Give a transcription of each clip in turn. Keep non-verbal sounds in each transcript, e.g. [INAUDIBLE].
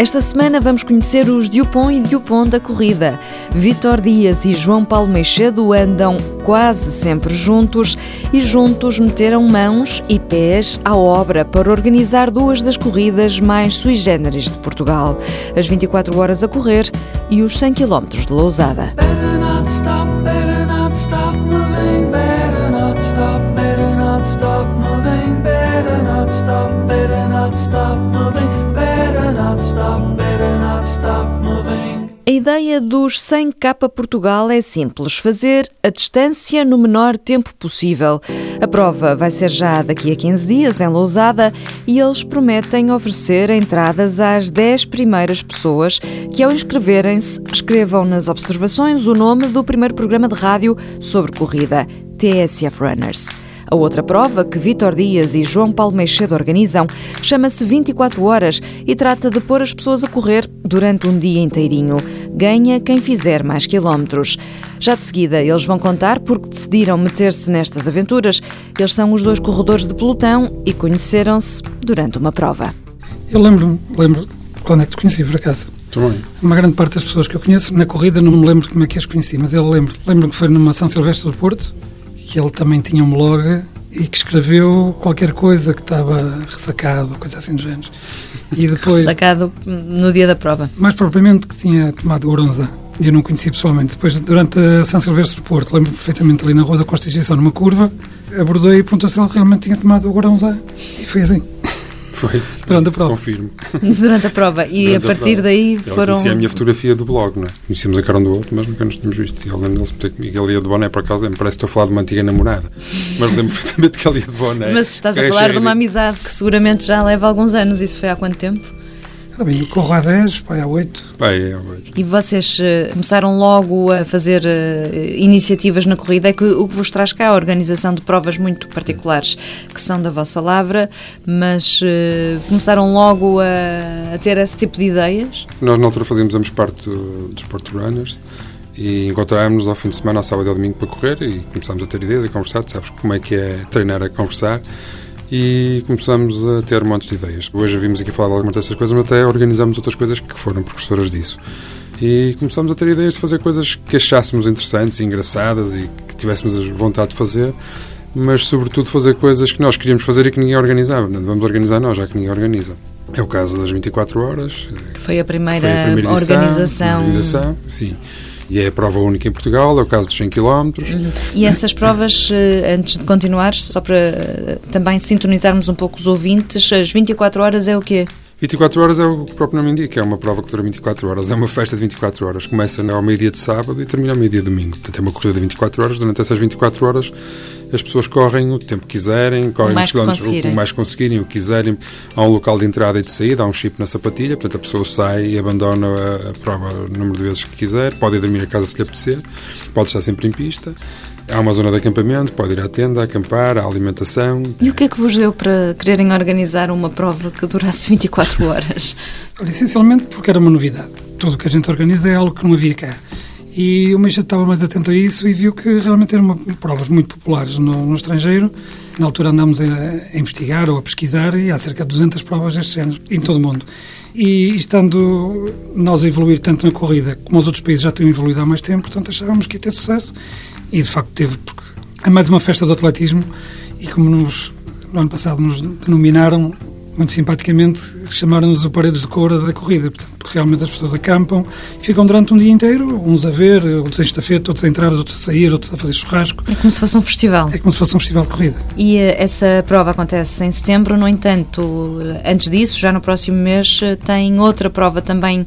Esta semana vamos conhecer os Dupont e Dupont da corrida. Vitor Dias e João Paulo Meixedo andam quase sempre juntos e juntos meteram mãos e pés à obra para organizar duas das corridas mais sui generis de Portugal: as 24 horas a correr e os 100 km de Lousada. Ideia dos 100K Portugal é simples: fazer a distância no menor tempo possível. A prova vai ser já daqui a 15 dias em Lousada e eles prometem oferecer entradas às 10 primeiras pessoas que, ao inscreverem-se, escrevam nas observações o nome do primeiro programa de rádio sobre corrida, TSF Runners. A outra prova, que Vítor Dias e João Paulo Meixedo organizam, chama-se 24 Horas e trata de pôr as pessoas a correr durante um dia inteirinho. Ganha quem fizer mais quilómetros. Já de seguida, eles vão contar porque decidiram meter-se nestas aventuras. Eles são os dois corredores de pelotão e conheceram-se durante uma prova. Eu lembro-me, lembro quando é que te conheci, por acaso. Também. Uma grande parte das pessoas que eu conheço na corrida não me lembro como é que as conheci, mas eu lembro. Lembro que foi numa São Silvestre do Porto, que ele também tinha um blog e que escreveu qualquer coisa que estava ressacado, coisa assim do género. E depois... Ressacado no dia da prova. Mais propriamente que tinha tomado Oronza. E eu não conheci pessoalmente. Depois, durante a São Silvestre do Porto, lembro perfeitamente ali na Rua da Constituição, numa curva, abordei e perguntou se ele realmente tinha tomado o Oronza. E foi assim. Foi. Durante a prova. Confirmo. [LAUGHS] Durante a prova. E Durante a partir a daí foram. Conhecia a minha fotografia do blog, não é? Conhecíamos a cara um do outro, mas nunca nos tínhamos visto. E ele lembra se meter comigo. Ele ia de boné para casa, me parece que estou a falar de uma antiga namorada. Mas lembro [LAUGHS] perfeitamente que ele ia de boné. Mas estás a falar de uma amizade que seguramente já leva alguns anos. Isso foi há quanto tempo? Bem, corro há 10, pai há 8. Pai há 8. E vocês uh, começaram logo a fazer uh, iniciativas na corrida. É que o que vos traz cá é a organização de provas muito particulares, que são da vossa lavra, mas uh, começaram logo a, a, ter esse tipo de ideias? Nós, na altura, fazíamos ambos parte dos Sport Runners e encontrámos-nos ao fim de semana, ao sábado e ao domingo, para correr e começámos a ter ideias e conversar. Sabes como é que é treinar a conversar e começamos a ter montes de ideias. Hoje vimos aqui falar de algumas dessas coisas, mas até organizamos outras coisas que foram precursoras disso. E começamos a ter ideias de fazer coisas que achássemos interessantes e engraçadas e que tivéssemos vontade de fazer, mas sobretudo fazer coisas que nós queríamos fazer e que ninguém organizava. Vamos organizar nós, já que ninguém organiza. É o caso das 24 horas. Que foi a primeira, foi a primeira edição, organização. organização. Sim e é a prova única em Portugal, é o caso dos 100 km. Uhum. E essas provas, eh, antes de continuar, só para eh, também sintonizarmos um pouco os ouvintes, as 24 horas é o quê? 24 horas é o que o próprio nome indica, é uma prova que dura 24 horas, é uma festa de 24 horas, começa ao meio-dia de sábado e termina ao meio-dia de domingo. Portanto, é uma corrida de 24 horas, durante essas 24 horas as pessoas correm o tempo que quiserem, correm os quilómetros o mais conseguirem, o que quiserem. Há um local de entrada e de saída, há um chip na sapatilha, portanto a pessoa sai e abandona a, a prova o número de vezes que quiser, pode ir dormir a casa se lhe apetecer, pode estar sempre em pista. Há uma zona de acampamento, pode ir à tenda, acampar, há alimentação. E o que é que vos deu para quererem organizar uma prova que durasse 24 horas? Essencialmente porque era uma novidade. Tudo o que a gente organiza é algo que não havia cá. E o Meixa estava mais atento a isso e viu que realmente eram provas muito populares no, no estrangeiro. Na altura andámos a, a, investigar ou a pesquisar e há cerca de 200 provas deste género em todo o mundo. E estando nós a evoluir tanto na corrida como os outros países já tinham evoluído há mais tempo, portanto achávamos que ia ter sucesso e de facto teve, porque é mais uma festa do atletismo e como nos, no ano passado nos denominaram muito simpaticamente, chamaram-nos o Paredes de Coura da corrida, portanto, porque realmente as pessoas acampam e ficam durante um dia inteiro, uns a ver, outros em estafeta, outros a entrar, outros a sair, outros a fazer churrasco. É como se fosse um festival. É como se fosse um festival de corrida. E uh, essa prova acontece em setembro, no entanto, antes disso, já no próximo mês, eh, tem outra prova também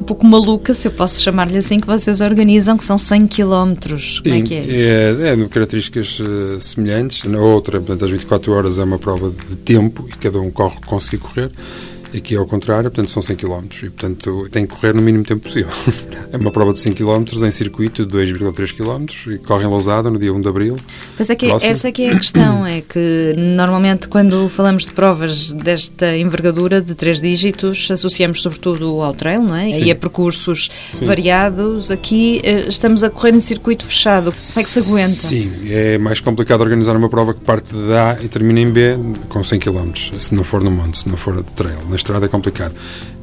um pouco maluca, se eu posso chamar-lhe assim, que vocês organizam, que são 100 km. Como é que é isso? É, é características uh, semelhantes. Na outra, portanto, às 24 horas é uma prova de tempo e cada um corre conseguir correr. Aqui é ao contrário, portanto são 100 km e portanto tem que correr no mínimo tempo possível. [LAUGHS] é uma prova de 100 km em circuito de 2,3 km e corre em Lousada no dia 1 de Abril. Mas é que essa é que é a questão, é que normalmente quando falamos de provas desta envergadura de três dígitos associamos sobretudo ao trail, não é? Sim. E a percursos Sim. variados. Aqui eh, estamos a correr em circuito fechado. Como é que se aguenta? Sim, é mais complicado organizar uma prova que parte de A e termina em B com 100 km, se não for no monte, se não for de trail estrada é complicado.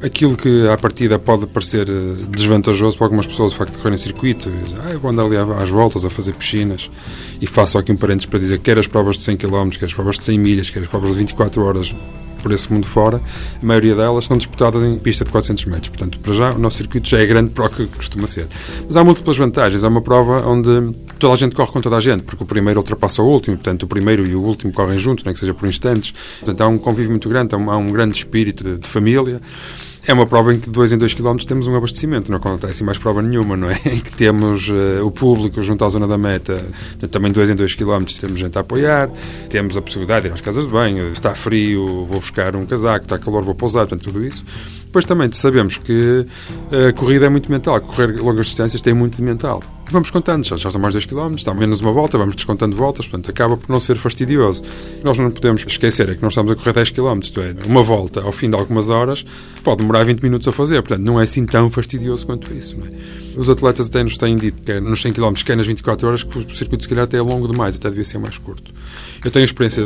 Aquilo que à partida pode parecer eh, desvantajoso para algumas pessoas, o facto de correr em circuito, ah, eu vou andar ali às voltas a fazer piscinas e faço aqui um parênteses para dizer que quer as provas de 100 km, quer as provas de 100 milhas, quer as provas de 24 horas por esse mundo fora, a maioria delas são disputadas em pista de 400 metros. Portanto, para já, o nosso circuito já é grande para o que costuma ser. Mas há múltiplas vantagens. É uma prova onde toda a gente corre com toda a gente, porque o primeiro ultrapassa o último, portanto, o primeiro e o último correm juntos, nem que seja por instantes. Portanto, há um convívio muito grande, há um, há um grande espírito de, de família. É uma prova em que, dois em dois quilómetros, temos um abastecimento, não acontece mais prova nenhuma, não é? [LAUGHS] Em que temos uh, o público junto à zona da meta, também dois em dois quilómetros, temos gente a apoiar, temos a possibilidade de ir às casas de banho, está frio, vou buscar um casaco, está calor, vou pousar, portanto, tudo isso. Depois também sabemos que a corrida é muito mental, correr longas distâncias tem muito de mental. Vamos contando, já, já são mais 10 km, está menos uma volta, vamos descontando voltas, portanto acaba por não ser fastidioso. Nós não podemos esquecer é que nós estamos a correr 10 km, isto é, uma volta ao fim de algumas horas pode demorar 20 minutos a fazer, portanto não é assim tão fastidioso quanto isso. É? Os atletas até nos têm dito, que nos 100 km, que é nas 24 horas, que o circuito se calhar até é longo demais, até devia ser mais curto. Eu tenho a experiência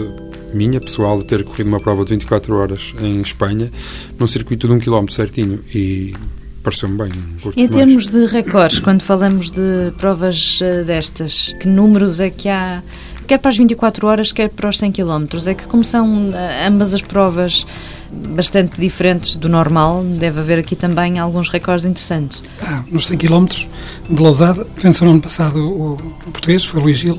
minha, pessoal, de ter corrido uma prova de 24 horas em Espanha, num circuito de 1 km certinho e pareceu-me bem. Em termos de recordes, quando falamos de provas eh, destas, que números é que há, quer para as 24 horas, quer para os 100 km? É que, como são eh, ambas as provas bastante diferentes do normal, deve haver aqui também alguns recordes interessantes. Ah, nos 100 km de Lousada, venceu no ano passado o, o português, foi o Luís Gil,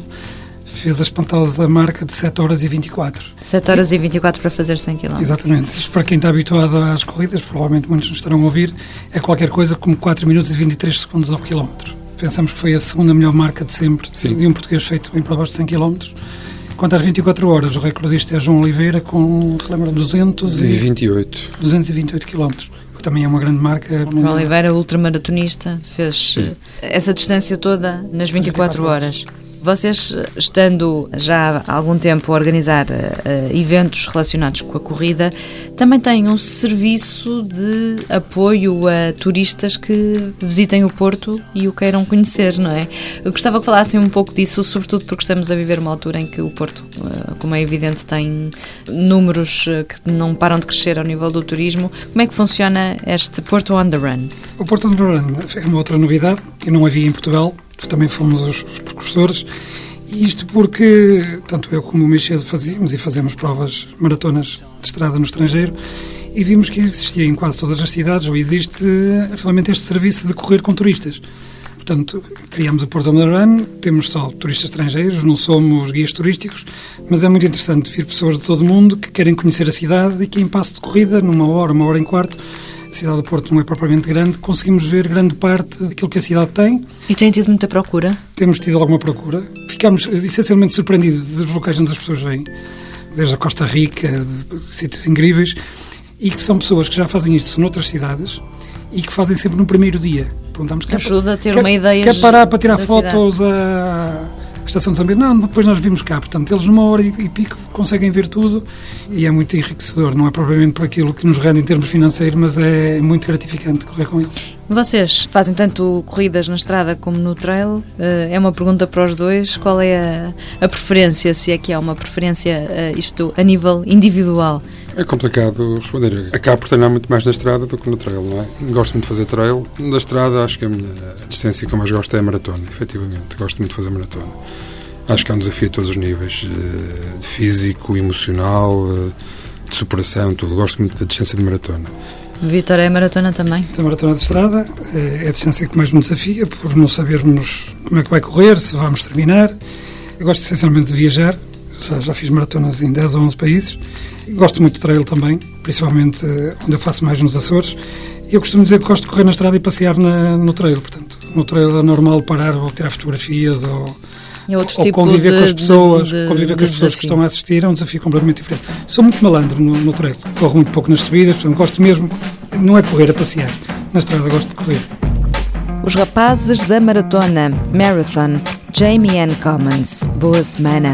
fez a espantosa marca de 7 horas e 24. 7 horas e 24 para fazer 100 km. Exatamente. Isto para quem está habituado às corridas, provavelmente muitos nos estarão a ouvir, é qualquer coisa como 4 minutos e 23 segundos ao quilómetro. Pensamos que foi a segunda melhor marca de sempre Sim. de um português feito em provas de 100 km. Quanto às 24 horas, o recordista é João Oliveira com, relembra, 228. 228 km também é uma grande marca. João Oliveira, ultramaratonista, fez Sim. essa distância toda nas 24, 24 horas. horas. Vocês, estando já há algum tempo a organizar uh, eventos relacionados com a corrida, também têm um serviço de apoio a turistas que visitem o Porto e o queiram conhecer, não é? Eu gostava que falassem um pouco disso, sobretudo porque estamos a viver uma altura em que o Porto, uh, como é evidente, tem números que não param de crescer ao nível do turismo. Como é que funciona este Porto on the Run? O Porto on the Run é uma outra novidade que não havia em Portugal também fomos os, os precursores. E isto porque, tanto eu como o Michel fazíamos e fazemos provas maratonas de estrada no estrangeiro e vimos que existia em quase todas as cidades, ou existe realmente este serviço de correr com turistas. Portanto, criamos o Porto on Run, temos só turistas estrangeiros, não somos guias turísticos, mas é muito interessante vir pessoas de todo o mundo que querem conhecer a cidade e que em passo de corrida, numa hora, uma hora e quarto, a cidade do Porto não é propriamente grande, conseguimos ver grande parte daquilo que a cidade tem. E tem tido muita procura? Temos tido alguma procura. Ficámos essencialmente surpreendidos dos locais onde as pessoas vêm, desde a Costa Rica, de sítios incríveis, e que são pessoas que já fazem isto noutras cidades e que fazem sempre no primeiro dia. Perguntamos que ajuda a ter quer, uma ideia. Quer parar para tirar fotos a estação de São Bento. Não, depois nós vimos cá. Portanto, eles numa hora e, pico conseguem ver tudo e é muito enriquecedor. Não é propriamente por aquilo que nos rende em termos financeiros, mas é muito gratificante correr com eles. Vocês fazem tanto corridas na estrada como no trail. Eh, é uma pergunta para os dois. Qual é a, a preferência, se é que há uma preferência, eh, isto a nível individual? É complicado responder. Acabo por treinar muito mais na estrada do que no trail, não é? Gosto muito de fazer trail. Na estrada, acho que a minha a distância que eu mais gosto é a maratona, efetivamente. Gosto muito de fazer maratona. Acho que é um desafio a todos os níveis, eh, de físico, emocional, eh, de superação, tudo. Gosto muito da distância de maratona. Vitória é maratona também? A maratona de estrada é a distância que mais me desafia, por não sabermos como é que vai correr, se vamos terminar. Eu gosto essencialmente de viajar, já, já fiz maratonas em 10 ou 11 países. Gosto muito de trail também, principalmente eh, onde eu faço mais nos Açores. Eu costumo dizer que gosto de correr na estrada e passear na, no trail. Portanto, no trail é normal parar ou tirar fotografias ou, ou tipo conviver de, com as pessoas, de, de, conviver com as pessoas que estão a assistir. É um desafio completamente diferente. Sou muito malandro no, no trail. Corro muito pouco nas subidas, portanto, gosto mesmo. Não é correr, é passear. Na estrada gosto de correr. Os rapazes da maratona Marathon, Jamie Ann Commons. Boa semana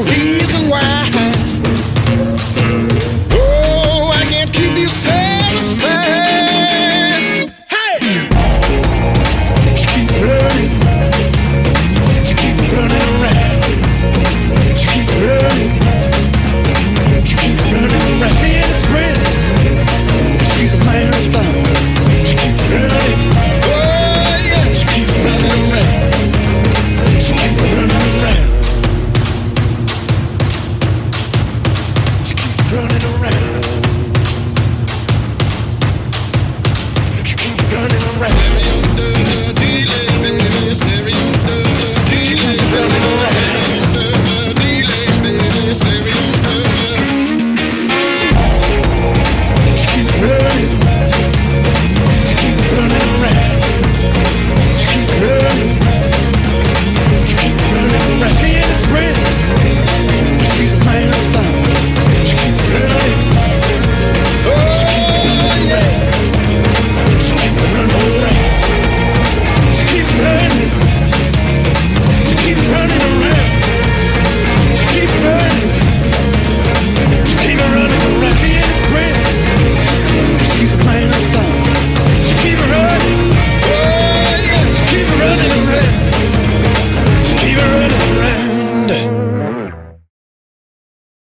reason why.